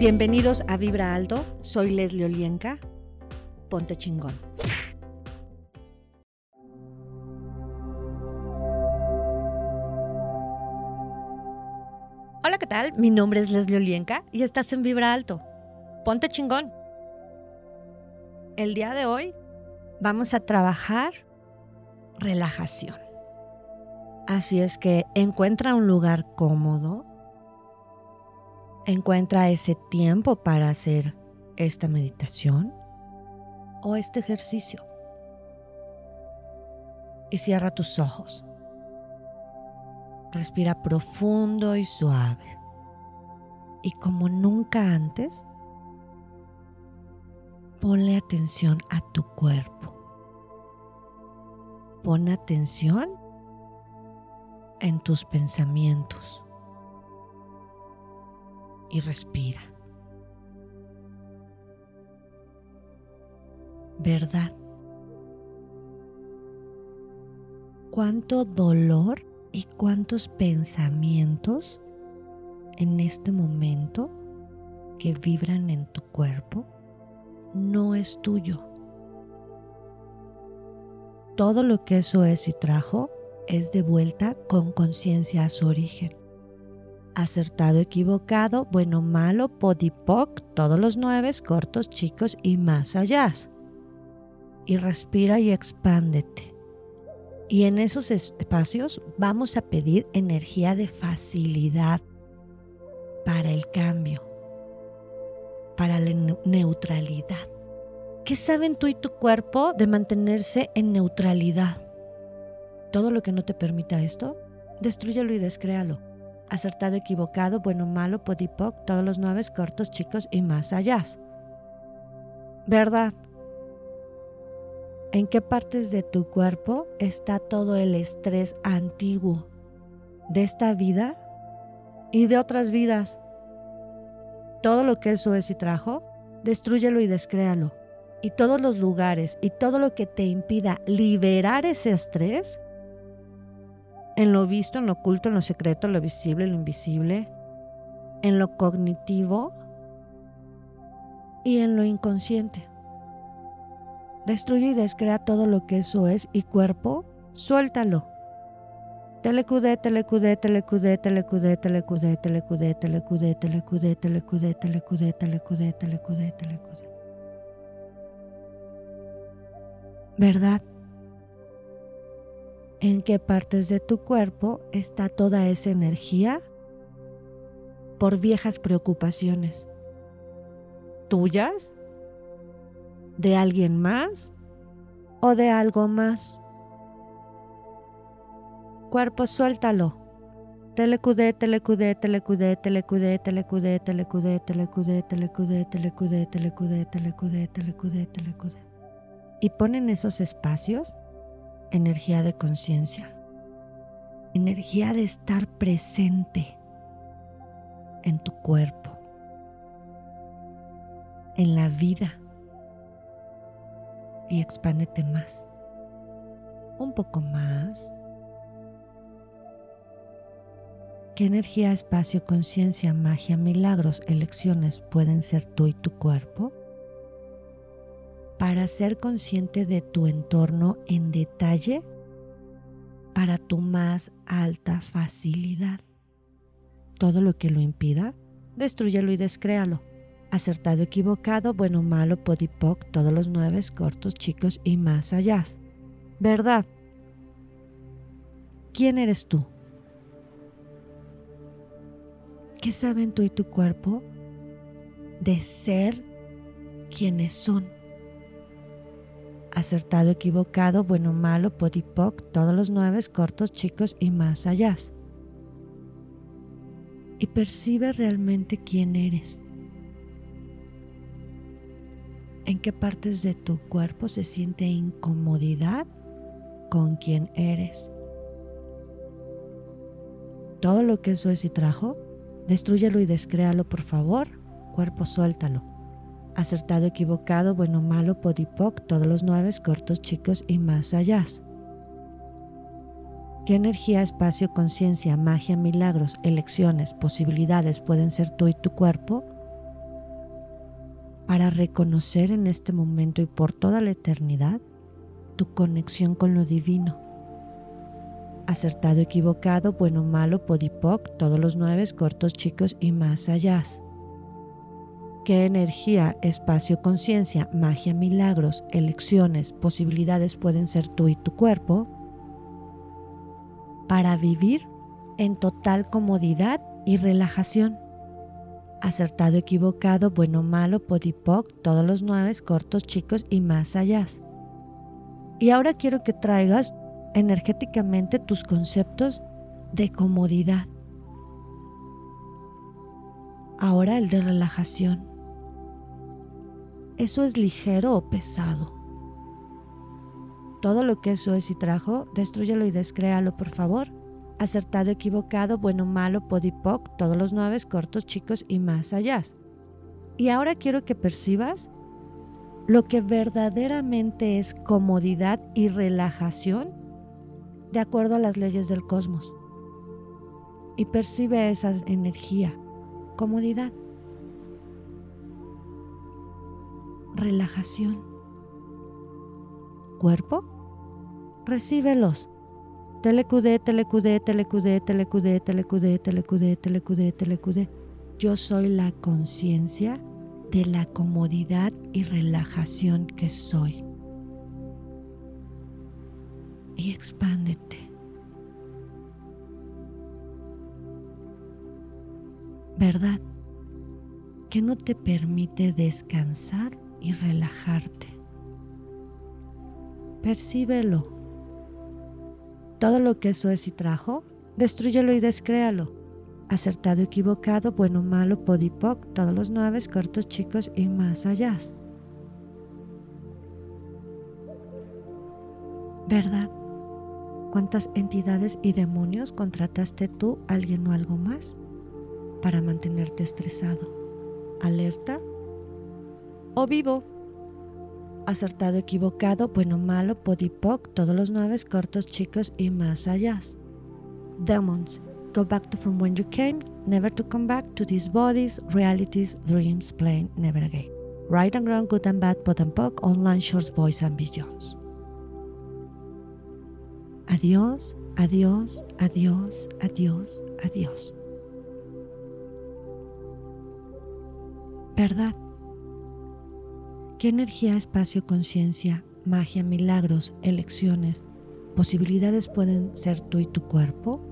Bienvenidos a Vibra Alto, soy Leslie Olienka. Ponte chingón. Hola, ¿qué tal? Mi nombre es Leslie Olienka y estás en Vibra Alto. Ponte chingón. El día de hoy vamos a trabajar relajación. Así es que encuentra un lugar cómodo Encuentra ese tiempo para hacer esta meditación o este ejercicio. Y cierra tus ojos. Respira profundo y suave. Y como nunca antes, ponle atención a tu cuerpo. Pon atención en tus pensamientos y respira. ¿Verdad? ¿Cuánto dolor y cuántos pensamientos en este momento que vibran en tu cuerpo no es tuyo? Todo lo que eso es y trajo es de vuelta con conciencia a su origen acertado, equivocado, bueno, malo, podipoc, todos los nueve, cortos, chicos y más allá. Y respira y expándete. Y en esos espacios vamos a pedir energía de facilidad para el cambio, para la neutralidad. ¿Qué saben tú y tu cuerpo de mantenerse en neutralidad? Todo lo que no te permita esto, destruyelo y descréalo acertado, equivocado, bueno, malo, podipoc, todos los nueve cortos, chicos y más allá. ¿Verdad? ¿En qué partes de tu cuerpo está todo el estrés antiguo de esta vida y de otras vidas? Todo lo que eso es y trajo, destruyelo y descréalo. Y todos los lugares y todo lo que te impida liberar ese estrés, en lo visto, en lo oculto, en lo secreto, en lo visible, en lo invisible, en lo cognitivo y en lo inconsciente. Destruye y descrea todo lo que eso es y cuerpo, suéltalo. Telecudé, telecudé, telecudé, telecudé, telecudé, telecudé, telecudé, telecudé, telecudé, telecudé, telecudé, telecudé, telecudé. ¿Verdad? En qué partes de tu cuerpo está toda esa energía por viejas preocupaciones. ¿Tuyas? ¿De alguien más? ¿O de algo más? Cuerpo, suéltalo. Telecudé, telecudé, telecudé, telecudé, telecudé, telecudé, telecudé, telecudé, telecudé, telecudé, telecudé, telecudé, telecudé. Y pon en esos espacios energía de conciencia, energía de estar presente en tu cuerpo, en la vida. Y expándete más, un poco más. ¿Qué energía, espacio, conciencia, magia, milagros, elecciones pueden ser tú y tu cuerpo? Para ser consciente de tu entorno en detalle para tu más alta facilidad. Todo lo que lo impida, destruyelo y descréalo. Acertado, equivocado, bueno, malo, podipoc, todos los nueve, cortos, chicos y más allá. ¿Verdad? ¿Quién eres tú? ¿Qué saben tú y tu cuerpo de ser quienes son? Acertado, equivocado, bueno, malo, podipoc, todos los nueve, cortos, chicos y más allá. Y percibe realmente quién eres. ¿En qué partes de tu cuerpo se siente incomodidad con quién eres? Todo lo que eso es y trajo, destruyelo y descréalo, por favor. Cuerpo, suéltalo acertado, equivocado, bueno, malo, podipoc, todos los nueve, cortos, chicos y más allá. ¿Qué energía, espacio, conciencia, magia, milagros, elecciones, posibilidades pueden ser tú y tu cuerpo para reconocer en este momento y por toda la eternidad tu conexión con lo divino. Acertado, equivocado, bueno, malo, podipoc, todos los nueve, cortos, chicos y más allá. ¿Qué energía, espacio, conciencia, magia, milagros, elecciones, posibilidades pueden ser tú y tu cuerpo para vivir en total comodidad y relajación? Acertado, equivocado, bueno, malo, podipoc, todos los nueve, cortos, chicos y más allá. Y ahora quiero que traigas energéticamente tus conceptos de comodidad. Ahora el de relajación. ¿Eso es ligero o pesado? Todo lo que eso es y trajo, destruyelo y descréalo, por favor. Acertado, equivocado, bueno, malo, podipoc, todos los nueve, cortos, chicos y más allá. Y ahora quiero que percibas lo que verdaderamente es comodidad y relajación de acuerdo a las leyes del cosmos. Y percibe esa energía, comodidad, relajación. Cuerpo, recíbelos. Telecudé, telecudé, telecudé, telecudé, telecudé, telecudé, telecudé, telecudé. Yo soy la conciencia de la comodidad y relajación que soy. Y expándete. ¿Verdad? Que no te permite descansar y relajarte. Percíbelo. Todo lo que eso es y trajo, destruyelo y descréalo acertado, equivocado, bueno, malo, podipoc, todos los nueve, cortos, chicos y más allá. ¿Verdad? ¿Cuántas entidades y demonios contrataste tú, alguien o algo más, para mantenerte estresado, alerta o vivo? Acertado, equivocado, bueno, malo, podipoc, todos los nueve, cortos, chicos y más allá. Demons, Go back to from when you came, never to come back to these bodies, realities, dreams, plain, never again. Right and wrong, good and bad, pot and poke, online shorts, boys and beyonds. Adiós, adiós, adiós, adiós, adiós. ¿Verdad? ¿Qué energía, espacio, conciencia, magia, milagros, elecciones, posibilidades pueden ser tú y tu cuerpo?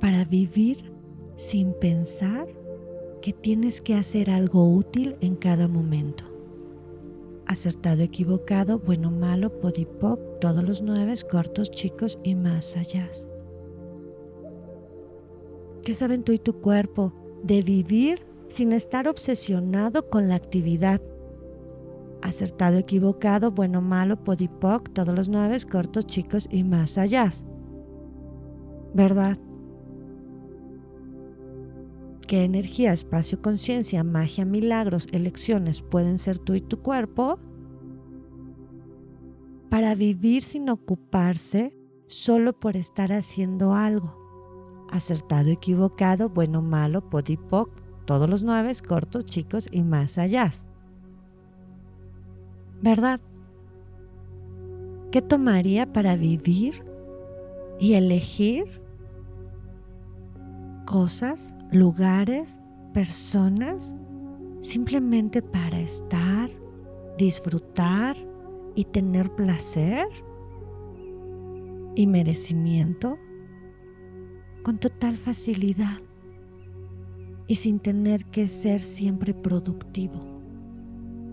para vivir sin pensar que tienes que hacer algo útil en cada momento. Acertado, equivocado, bueno, malo, podipoc, todos los nueve, cortos, chicos y más allá. ¿Qué saben tú y tu cuerpo de vivir sin estar obsesionado con la actividad? Acertado, equivocado, bueno, malo, podipoc, todos los nueve, cortos, chicos y más allá. ¿Verdad? qué energía, espacio, conciencia, magia, milagros, elecciones pueden ser tú y tu cuerpo para vivir sin ocuparse solo por estar haciendo algo. Acertado, equivocado, bueno, malo, podipoc, todos los nueve, cortos, chicos y más allá. ¿Verdad? ¿Qué tomaría para vivir y elegir cosas, lugares, personas, simplemente para estar, disfrutar y tener placer y merecimiento con total facilidad y sin tener que ser siempre productivo.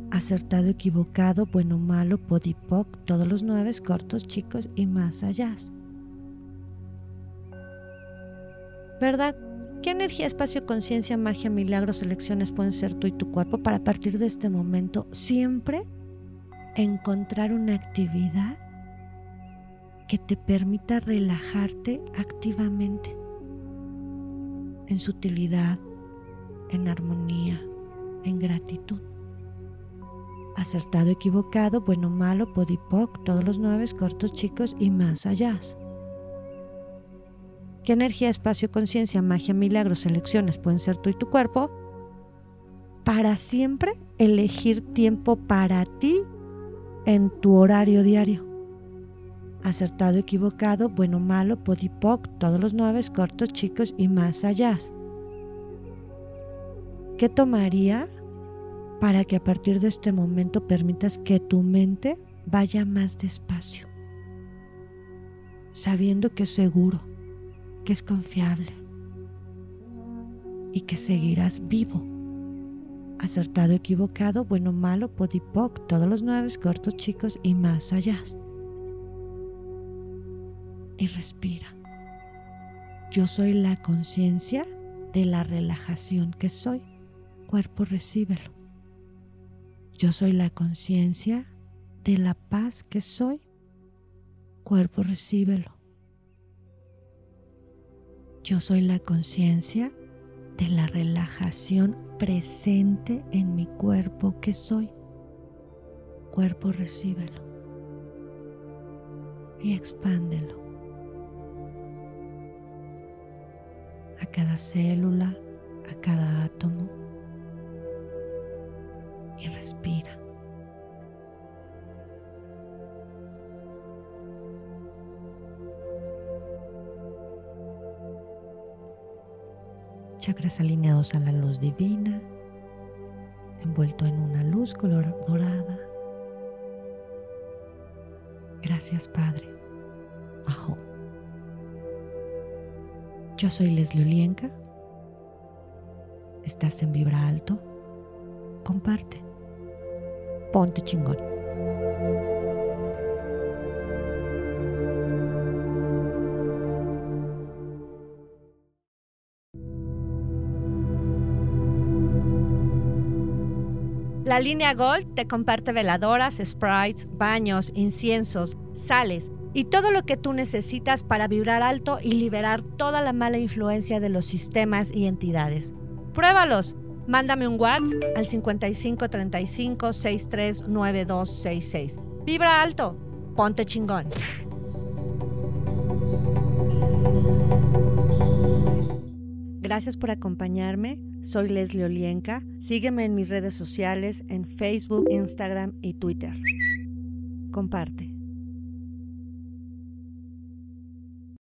Acertado, equivocado, bueno, malo, podipoc, todos los nueve cortos, chicos y más allá. ¿Verdad? ¿Qué energía, espacio, conciencia, magia, milagros, elecciones pueden ser tú y tu cuerpo para a partir de este momento siempre encontrar una actividad que te permita relajarte activamente en sutilidad, en armonía, en gratitud? Acertado, equivocado, bueno, malo, podipoc, todos los nueve, cortos, chicos y más allá. ¿Qué energía, espacio, conciencia, magia, milagros, elecciones pueden ser tú y tu cuerpo? para siempre elegir tiempo para ti en tu horario diario. Acertado, equivocado, bueno, malo, podipoc, todos los nueve, cortos, chicos y más allá. ¿Qué tomaría para que a partir de este momento permitas que tu mente vaya más despacio? Sabiendo que es seguro, que es confiable y que seguirás vivo acertado, equivocado, bueno, malo, podipoc, todos los nueve, cortos, chicos y más allá. Y respira. Yo soy la conciencia de la relajación que soy. Cuerpo, recíbelo. Yo soy la conciencia de la paz que soy. Cuerpo, recíbelo. Yo soy la conciencia de la relajación presente en mi cuerpo que soy. Cuerpo, recíbelo y expándelo. A cada célula, a cada átomo respira. chakras alineados a la luz divina, envuelto en una luz color dorada. Gracias Padre. Ajo. Yo soy Leslie Olienka. Estás en Vibra Alto. Comparte. Ponte chingón. La línea Gold te comparte veladoras, sprites, baños, inciensos, sales y todo lo que tú necesitas para vibrar alto y liberar toda la mala influencia de los sistemas y entidades. Pruébalos. Mándame un WhatsApp al 5535 639266. Vibra alto. Ponte chingón. Gracias por acompañarme. Soy Leslie Olienka. Sígueme en mis redes sociales en Facebook, Instagram y Twitter. Comparte.